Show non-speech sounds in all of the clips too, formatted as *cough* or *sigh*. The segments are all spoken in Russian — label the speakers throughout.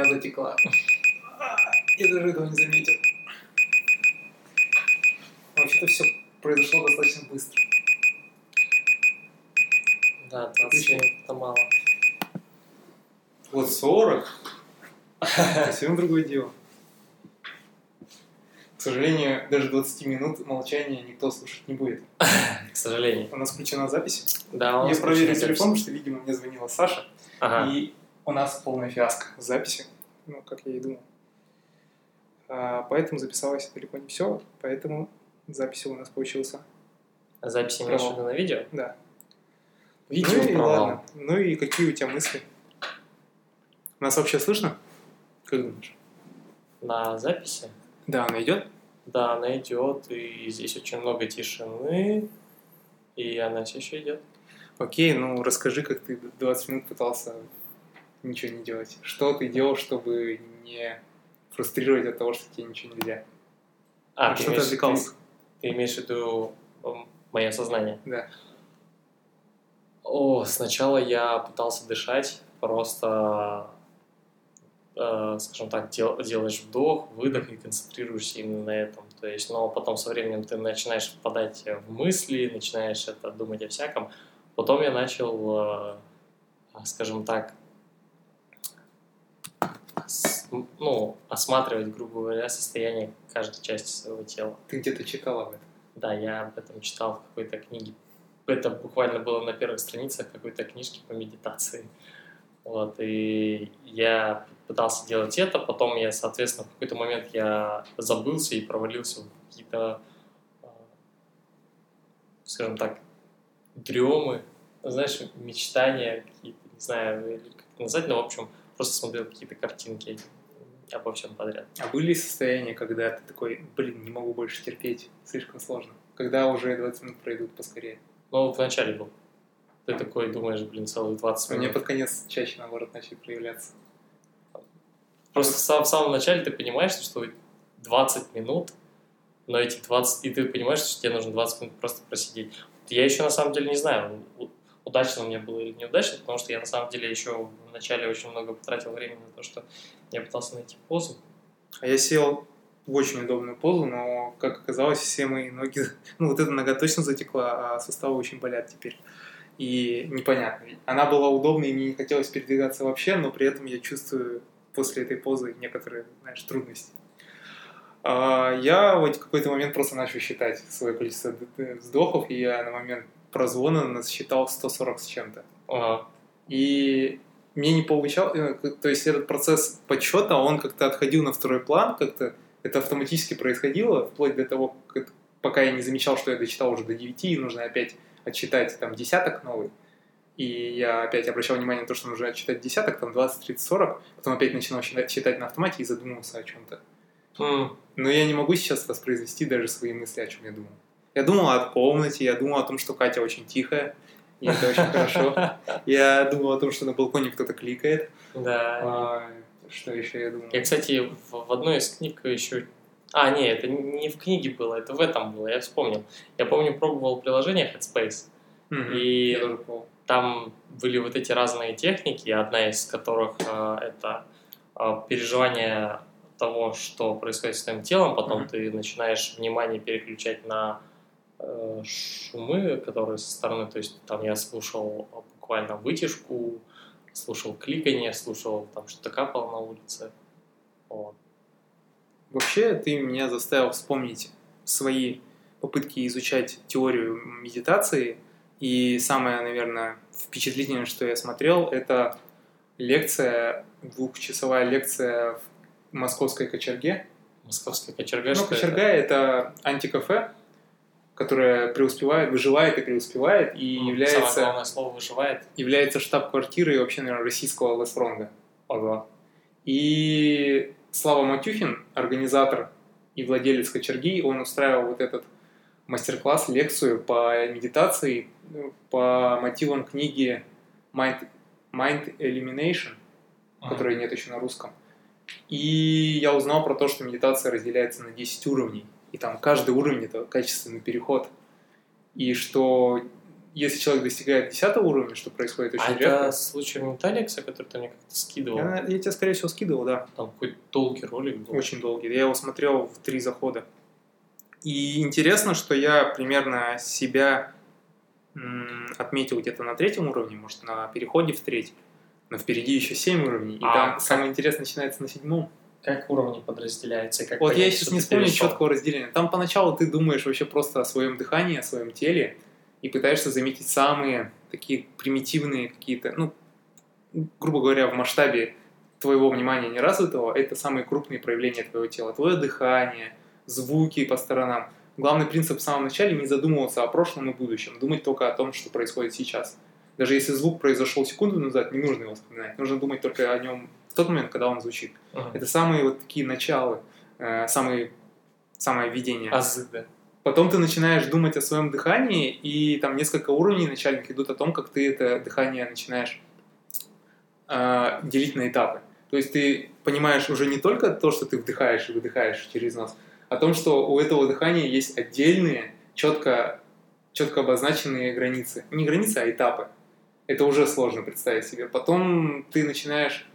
Speaker 1: София затекла. Я даже этого не заметил. Вообще-то все произошло достаточно быстро.
Speaker 2: Да, 20
Speaker 1: Отлично.
Speaker 2: минут это мало.
Speaker 1: Вот 40. Совсем *laughs* другое дело. К сожалению, даже 20 минут молчания никто слушать не будет.
Speaker 2: К сожалению.
Speaker 1: У нас включена запись.
Speaker 2: Да, у нас
Speaker 1: Я проверил телефон, потому что, видимо, мне звонила Саша.
Speaker 2: Ага.
Speaker 1: И у нас полная фиаско с записью. Ну, как я и думал. А, поэтому записалось далеко не все. Поэтому запись у нас получился.
Speaker 2: Запись имеешь в виду на видео?
Speaker 1: Да.
Speaker 2: Видео
Speaker 1: ну и
Speaker 2: провал.
Speaker 1: ладно. Ну и какие у тебя мысли? Нас вообще слышно? Как думаешь?
Speaker 2: На записи?
Speaker 1: Да, она идет?
Speaker 2: Да, она идет, и здесь очень много тишины, и она все еще идет.
Speaker 1: Окей, ну расскажи, как ты 20 минут пытался ничего не делать. Что ты делал, чтобы не фрустрировать от того, что тебе ничего нельзя?
Speaker 2: А, ты
Speaker 1: что ты
Speaker 2: имеешь,
Speaker 1: отвлекался?
Speaker 2: ты- ты имеешь в виду мое сознание?
Speaker 1: Да.
Speaker 2: О, сначала я пытался дышать, просто, э, скажем так, дел- делаешь вдох, выдох и концентрируешься именно на этом. То есть, но потом со временем ты начинаешь впадать в мысли, начинаешь это думать о всяком. Потом я начал, э, скажем так, ну, осматривать, грубо говоря, состояние каждой части своего тела.
Speaker 1: Ты где-то читал об этом.
Speaker 2: Да, я об этом читал в какой-то книге. Это буквально было на первых страницах какой-то книжки по медитации. Вот, и я пытался делать это, потом я, соответственно, в какой-то момент я забылся и провалился в какие-то, а, скажем так, дремы, знаешь, мечтания какие-то, не знаю, или как это назвать, но, в общем, просто смотрел какие-то картинки обо всем подряд.
Speaker 1: А были состояния, когда ты такой, блин, не могу больше терпеть, слишком сложно? Когда уже 20 минут пройдут поскорее.
Speaker 2: Ну, в начале был. Ты такой думаешь, блин, целых 20
Speaker 1: У меня
Speaker 2: минут.
Speaker 1: под конец чаще, наоборот, начали проявляться.
Speaker 2: Просто в сам- в самом начале ты понимаешь, что 20 минут, но эти 20... И ты понимаешь, что тебе нужно 20 минут просто просидеть. Я еще на самом деле не знаю, у- удачно мне было или неудачно, потому что я на самом деле еще в начале очень много потратил времени на то, что я пытался найти позу.
Speaker 1: А я сел в очень удобную позу, но, как оказалось, все мои ноги... *laughs* Ну, вот эта нога точно затекла, а суставы очень болят теперь. И непонятно. Она была удобной, и мне не хотелось передвигаться вообще, но при этом я чувствую после этой позы некоторые, знаешь, трудности. А, Я вот в какой-то момент просто начал считать свое количество вздохов, и я на момент прозвона насчитал 140 с чем-то.
Speaker 2: Ага.
Speaker 1: И мне не получалось, э, то есть этот процесс подсчета, он как-то отходил на второй план, как-то это автоматически происходило, вплоть до того, как, пока я не замечал, что я дочитал уже до 9, и нужно опять отчитать там десяток новый. И я опять обращал внимание на то, что нужно отчитать десяток, там 20, 30, 40, потом опять начинал считать, на автомате и задумался о чем-то.
Speaker 2: М,
Speaker 1: Но я не могу сейчас воспроизвести даже свои мысли, о чем я думал. Я думал о комнате, я думал о том, что Катя очень тихая, и это очень хорошо. Я думал о том, что на балконе кто-то кликает.
Speaker 2: Да.
Speaker 1: А, Что еще я думал?
Speaker 2: Я, кстати, в, одной из книг еще... А, не, это не в книге было, это в этом было, я вспомнил. Я помню, пробовал приложение Headspace, и- там были вот эти разные техники, одна из которых э, это э, переживание того, что происходит с твоим телом, потом
Speaker 1: Мгм.
Speaker 2: ты начинаешь внимание переключать на шумы, которые со стороны, то есть там я слушал э, буквально вытяжку, слушал кликанье, слушал там что-то капало на улице. Вот.
Speaker 1: Вообще, ты меня заставил вспомнить свои попытки изучать теорию медитации. И самое, наверное, впечатлительное, что я смотрел, это лекция, двухчасовая лекция в московской кочерге.
Speaker 2: Московская кочерга,
Speaker 1: Ну, кочерга
Speaker 2: это
Speaker 1: антикафе, которое преуспевает, выживает и преуспевает, и
Speaker 2: М,
Speaker 1: является...
Speaker 2: Самое главное слово выживает.
Speaker 1: является штаб-квартирой вообще, наверное, российского Лесфронга. Ого. И Слава Матюхин, организатор и владелец кочерги, он устраивал вот этот мастер-класс, лекцию по медитации ну, по мотивам книги Mind, Mind Elimination, которой нет еще на русском. И я узнал про то, что медитация разделяется на 10 уровней. И там каждый уровень это качественный переход. И что если человек достигает 10 уровня, что происходит очень
Speaker 2: а
Speaker 1: редко.
Speaker 2: это случай Менталикса, который ты мне как-то скидывал?
Speaker 1: Я, я тебе, скорее всего, скидывал, да.
Speaker 2: Там какой-то долгий ролик был.
Speaker 1: Очень долгий. Я его смотрел в три захода. И интересно, что я примерно себя отметил где-то на третьем уровне, может, на переходе в третий. Но впереди еще 7 уровней. И
Speaker 2: А,
Speaker 1: там
Speaker 2: как-
Speaker 1: самое интересное начинается на седьмом.
Speaker 2: Как уровни подразделяются? Как
Speaker 1: Вот я сейчас не вспомню
Speaker 2: перешел?
Speaker 1: четкого разделения. Там поначалу ты думаешь вообще просто о своем дыхании, о своем теле и пытаешься заметить самые такие примитивные какие-то, ну, грубо говоря, в масштабе твоего внимания неразвитого, это самые крупные проявления твоего тела. Твое дыхание, звуки по сторонам. Главный принцип в самом начале не задумываться о прошлом и будущем, думать только о том, что происходит сейчас. Даже если звук произошел секунду назад, не нужно его вспоминать. Нужно думать только о нем тот момент, когда он звучит.
Speaker 2: Мгм.
Speaker 1: Это самые вот такие началы, э, самые, самое введение.
Speaker 2: Азы, да.
Speaker 1: Потом ты начинаешь думать о своем дыхании, и там несколько уровней начальных идут о том, как ты это дыхание начинаешь э, делить на этапы. То есть ты понимаешь уже не только то, что ты вдыхаешь и выдыхаешь через нос, о том, что у этого дыхания есть отдельные, четко, четко обозначенные границы. Не границы, а этапы. Это уже сложно представить себе. Потом ты начинаешь...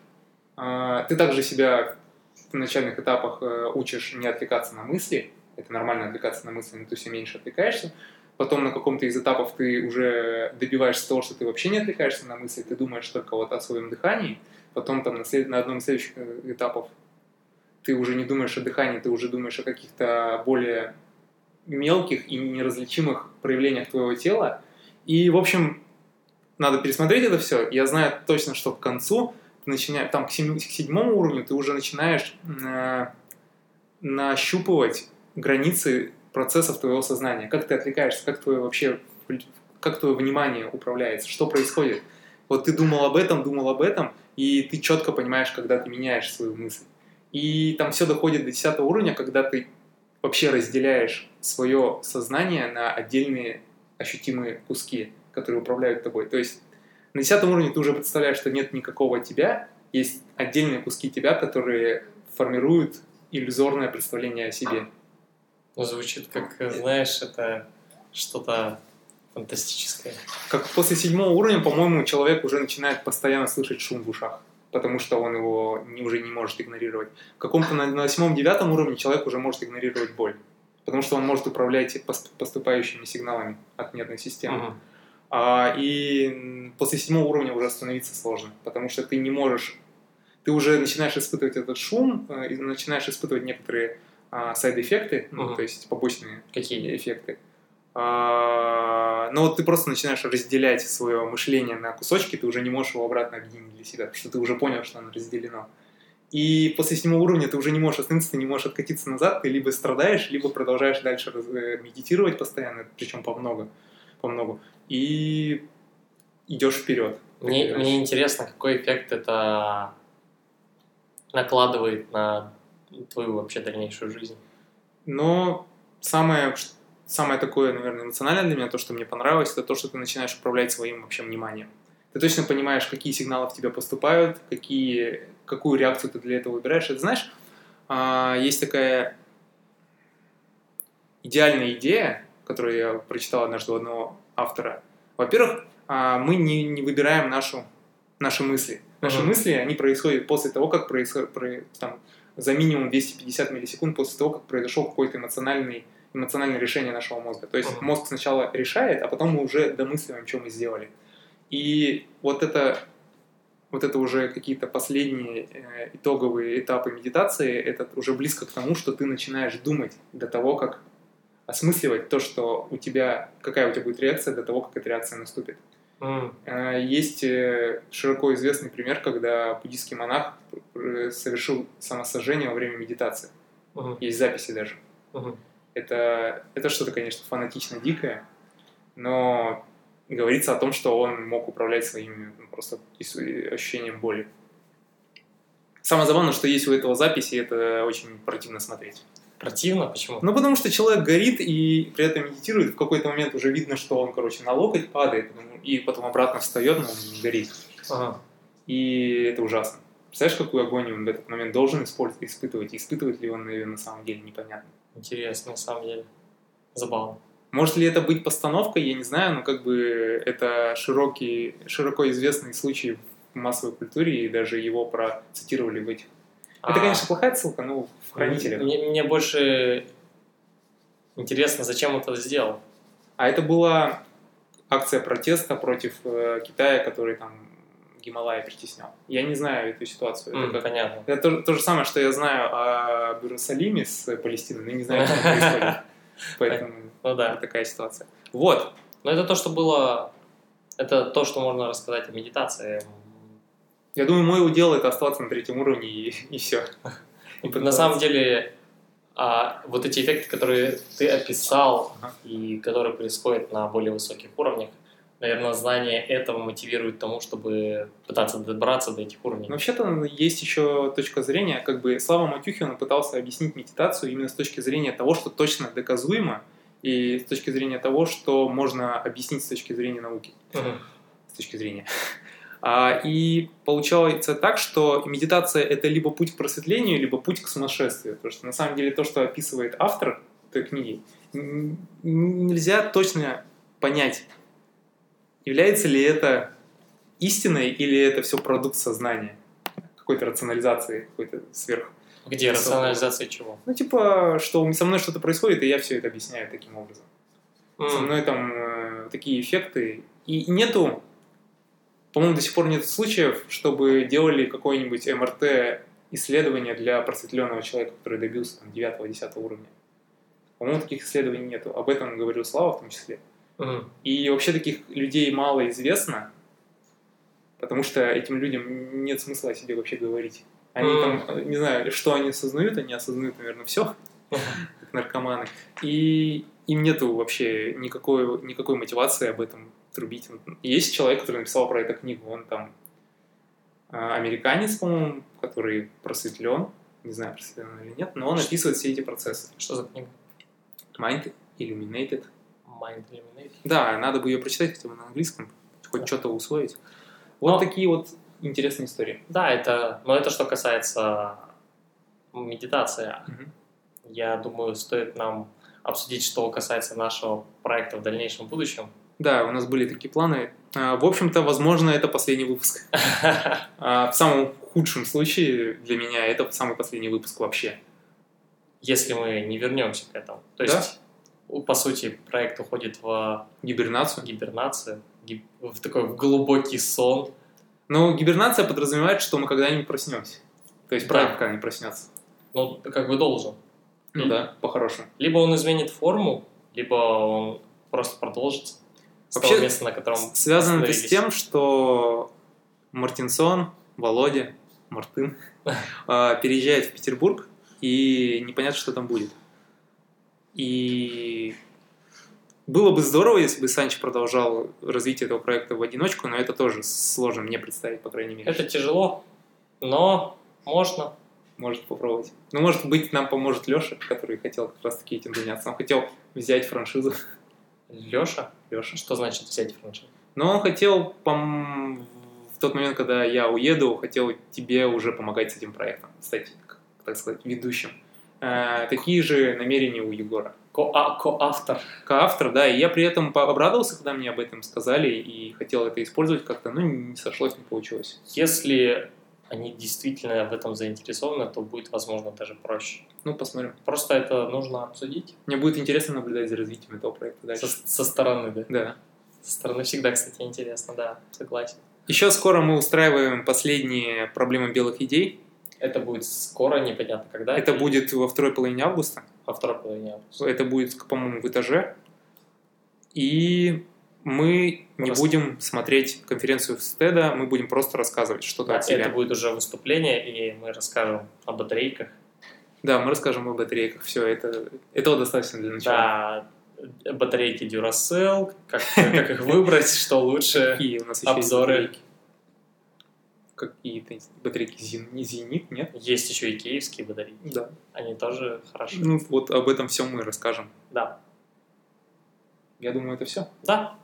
Speaker 1: э, ты также себя в начальных этапах э, учишь не отвлекаться на мысли. Это нормально отвлекаться на мысли, но ты все меньше отвлекаешься. Потом на каком-то из этапов ты уже добиваешься того, что ты вообще не отвлекаешься на мысли, ты думаешь только вот о своем дыхании. Потом там на, след- на одном из следующих э, этапов ты уже не думаешь о дыхании, ты уже думаешь о каких-то более мелких и неразличимых проявлениях твоего тела. И, в общем, надо пересмотреть это все. Я знаю точно, что к концу ты начинаешь, там к, семи- к седьмому уровню ты уже начинаешь э, нащупывать границы процессов твоего сознания. Как ты отвлекаешься, как твое вообще, как твое внимание управляется, что происходит. Вот ты думал об этом, думал об этом, и ты четко понимаешь, когда ты меняешь свою мысль. И там все доходит до 10 уровня, когда ты вообще разделяешь свое сознание на отдельные ощутимые куски, которые управляют тобой. То есть на 10 уровне ты уже представляешь, что нет никакого тебя, есть отдельные куски тебя, которые формируют иллюзорное представление о себе.
Speaker 2: Ну, звучит как, знаешь, это что-то фантастическое.
Speaker 1: Как после седьмого уровня, по-моему, человек уже начинает постоянно слышать шум в ушах, потому что он его не, уже не может игнорировать. В каком-то на, восьмом-девятом уровне человек уже может игнорировать боль, потому что он может управлять пос- поступающими сигналами от нервной системы.
Speaker 2: Мгм.
Speaker 1: А, и после седьмого уровня уже остановиться сложно, потому что ты не можешь, ты уже начинаешь испытывать этот шум, э, и начинаешь испытывать некоторые а, сайд-эффекты, ну,
Speaker 2: Мгм.
Speaker 1: то есть побочные
Speaker 2: Какие?
Speaker 1: эффекты. А, но вот ты просто начинаешь разделять свое мышление на кусочки, ты уже не можешь его обратно объединить для себя, потому что ты уже понял, что оно разделено. И после седьмого уровня ты уже не можешь остановиться, ты не можешь откатиться назад, ты либо страдаешь, либо продолжаешь дальше э, медитировать постоянно, причем по много, по много, и идешь вперед.
Speaker 2: Мне, мне интересно, какой эффект это накладывает на твою вообще дальнейшую жизнь.
Speaker 1: Но самое, самое такое, наверное, эмоциональное для меня, то, что мне понравилось, это то, что ты начинаешь управлять своим вообще вниманием. Ты точно понимаешь, какие сигналы в тебя поступают, какие, какую реакцию ты для этого выбираешь. Это знаешь, а, есть такая идеальная идея, которую я прочитал однажды у одного автора. Во-первых, а, мы не, не выбираем нашу, наши мысли. Наши
Speaker 2: Мгм.
Speaker 1: мысли, они происходят после того, как происходит, там, за минимум 250 миллисекунд после того, как произошел какой-то эмоциональный, эмоциональное решение нашего мозга. То есть
Speaker 2: Мгм.
Speaker 1: мозг сначала решает, а потом мы уже домысливаем, что мы сделали. И вот это, вот это уже какие-то последние э, итоговые этапы медитации, это уже близко к тому, что ты начинаешь думать до того, как осмысливать то, что у тебя, какая у тебя будет реакция до того, как эта реакция наступит. Э, Есть э, широко известный пример, когда буддийский монах э, совершил самосожжение во время медитации.
Speaker 2: мгм,
Speaker 1: Есть записи даже.
Speaker 2: мгм.
Speaker 1: Это, это что-то, конечно, фанатично дикое, но говорится о том, что он мог управлять своими ну, просто ощущением боли. Самое забавное, что есть у этого записи, это очень противно смотреть.
Speaker 2: Противно? Почему?
Speaker 1: Ну, потому что человек горит и при этом медитирует. В какой-то момент уже видно, что он, короче, на локоть падает, ну, и потом обратно встает, но он не горит.
Speaker 2: Ага.
Speaker 1: И это ужасно. Представляешь, какую агонию он в этот момент должен использовать, испытывать? И испытывает ли он ее на самом деле, непонятно.
Speaker 2: Интересно, на самом деле. Забавно.
Speaker 1: Может ли это быть постановкой, я не знаю, но как бы это широкий, широко известный случай в массовой культуре, и даже его процитировали в этих. Это,
Speaker 2: А,
Speaker 1: конечно, плохая ссылка, но хранителях.
Speaker 2: Мне, мне больше интересно, зачем он это сделал.
Speaker 1: А это была акция протеста против э, Китая, который там Гималай притеснял. Я не знаю эту ситуацию. Это
Speaker 2: М,
Speaker 1: как-
Speaker 2: понятно.
Speaker 1: Это то, то же самое, что я знаю о Иерусалиме с Палестиной, но не знаю, что происходит. *laughs* Поэтому
Speaker 2: Ну да.
Speaker 1: такая ситуация. Вот.
Speaker 2: Но это то, что было... Это то, что можно рассказать о медитации.
Speaker 1: Я думаю, мой удел это оставаться на третьем уровне и, и все. *laughs*
Speaker 2: На самом деле, а, вот эти эффекты, которые ты описал
Speaker 1: Ага.
Speaker 2: и которые происходят на более высоких уровнях, наверное, знание этого мотивирует тому, чтобы пытаться добраться до этих уровней.
Speaker 1: Вообще-то есть еще точка зрения, как бы Слава Матюхин пытался объяснить медитацию именно с точки зрения того, что точно доказуемо, и с точки зрения того, что можно объяснить с точки зрения науки.
Speaker 2: Мгм.
Speaker 1: с точки зрения. А, и получается так, что медитация это либо путь к просветлению, либо путь к сумасшествию. Потому что на самом деле то, что описывает автор этой книги, нельзя точно понять, является ли это истиной или это все продукт сознания, какой-то рационализации, какой-то сверх.
Speaker 2: Где рационализация чего?
Speaker 1: Ну, типа, что со мной что-то происходит, и я все это объясняю таким образом.
Speaker 2: М,
Speaker 1: Со мной там э, такие эффекты. И нету, по-моему, до сих пор нет случаев, чтобы делали какое-нибудь МРТ исследование для просветленного человека, который добился там 9-10 уровня. По-моему, таких исследований нету. Об этом говорил Слава в том числе.
Speaker 2: мгм.
Speaker 1: И вообще таких людей мало известно, потому что этим людям нет смысла о себе вообще говорить. Они
Speaker 2: Мгм.
Speaker 1: там, э, не знаю, что они осознают, они осознают, наверное, все, *laughs* как наркоманы. И им нету вообще никакой, никакой мотивации об этом трубить. Есть человек, который написал про эту книгу, он там а, американец, по-моему, который просветлен, не знаю, просветлен он или нет, но он описывает все эти процессы.
Speaker 2: Что за книга?
Speaker 1: Mind Illuminated.
Speaker 2: Mind Illuminate.
Speaker 1: Да, надо бы ее прочитать хотя бы на английском, хоть
Speaker 2: Да.
Speaker 1: что-то усвоить. Вот
Speaker 2: Но-
Speaker 1: такие вот интересные истории.
Speaker 2: Да, это, но это что касается медитации.
Speaker 1: Мгм.
Speaker 2: Я думаю, стоит нам обсудить, что касается нашего проекта в дальнейшем будущем.
Speaker 1: Да, у нас были такие планы. А, В общем-то, возможно, это последний выпуск. *laughs* А, В самом худшем случае для меня это самый последний выпуск вообще.
Speaker 2: Если мы не вернемся к этому. То
Speaker 1: Да.
Speaker 2: есть, у- по сути, проект уходит в
Speaker 1: Гибернацию.
Speaker 2: гибернацию, гиб- в такой глубокий сон.
Speaker 1: Но гибернация подразумевает, что мы когда-нибудь проснемся. То есть
Speaker 2: Да.
Speaker 1: проект когда-нибудь проснется.
Speaker 2: Ну, как бы должен.
Speaker 1: Ну
Speaker 2: Мгм.
Speaker 1: да, по-хорошему.
Speaker 2: Либо он изменит форму, либо он просто продолжится
Speaker 1: Вообще,
Speaker 2: места, на котором
Speaker 1: Связано это с тем, что Мартинсон, Володя, Мартын *laughs* а, переезжает в Петербург, и непонятно, что там будет. И было бы здорово, если бы Санч продолжал развитие этого проекта в одиночку, но это тоже сложно мне представить, по крайней мере.
Speaker 2: Это тяжело, но можно.
Speaker 1: Может попробовать. Ну, может быть, нам поможет Леша, который хотел как раз-таки этим заняться. Он хотел взять франшизу. *laughs*
Speaker 2: Леша?
Speaker 1: Леша.
Speaker 2: Что значит взять франшизу?
Speaker 1: Но он хотел, пом- в тот момент, когда я уеду, хотел тебе уже помогать с этим проектом, стать, так сказать, ведущим. Э, такие же намерения у Егора.
Speaker 2: Ко- Коавтор.
Speaker 1: Коавтор, да, и я при этом обрадовался, когда мне об этом сказали, и хотел это использовать как-то, но не сошлось, не получилось.
Speaker 2: Если они действительно в этом заинтересованы, то будет, возможно, даже проще.
Speaker 1: Ну, посмотрим.
Speaker 2: Просто это нужно обсудить
Speaker 1: Мне будет интересно наблюдать за развитием этого проекта дальше.
Speaker 2: со, со стороны, да?
Speaker 1: Да.
Speaker 2: Со стороны всегда, кстати, интересно, да, согласен.
Speaker 1: Еще скоро мы устраиваем последние проблемы белых идей.
Speaker 2: Это будет скоро, непонятно когда.
Speaker 1: Это
Speaker 2: и
Speaker 1: будет во второй половине августа.
Speaker 2: во второй половине августа.
Speaker 1: Это будет, по-моему, в этаже. И мы не будем смотреть конференцию Стеда, мы будем просто рассказывать что-то
Speaker 2: Да,
Speaker 1: от себя.
Speaker 2: это будет уже выступление, и мы расскажем о батарейках.
Speaker 1: Да, мы расскажем о батарейках. Все, это этого достаточно для начала.
Speaker 2: Да, батарейки Duracell, как, как их выбрать, *laughs* что лучше.
Speaker 1: Какие у нас еще
Speaker 2: обзоры.
Speaker 1: Какие-то батарейки Зенит, нет?
Speaker 2: Есть еще и киевские батарейки.
Speaker 1: Да.
Speaker 2: Они тоже хороши.
Speaker 1: Ну вот об этом все мы расскажем.
Speaker 2: Да.
Speaker 1: Я думаю, это все.
Speaker 2: Да,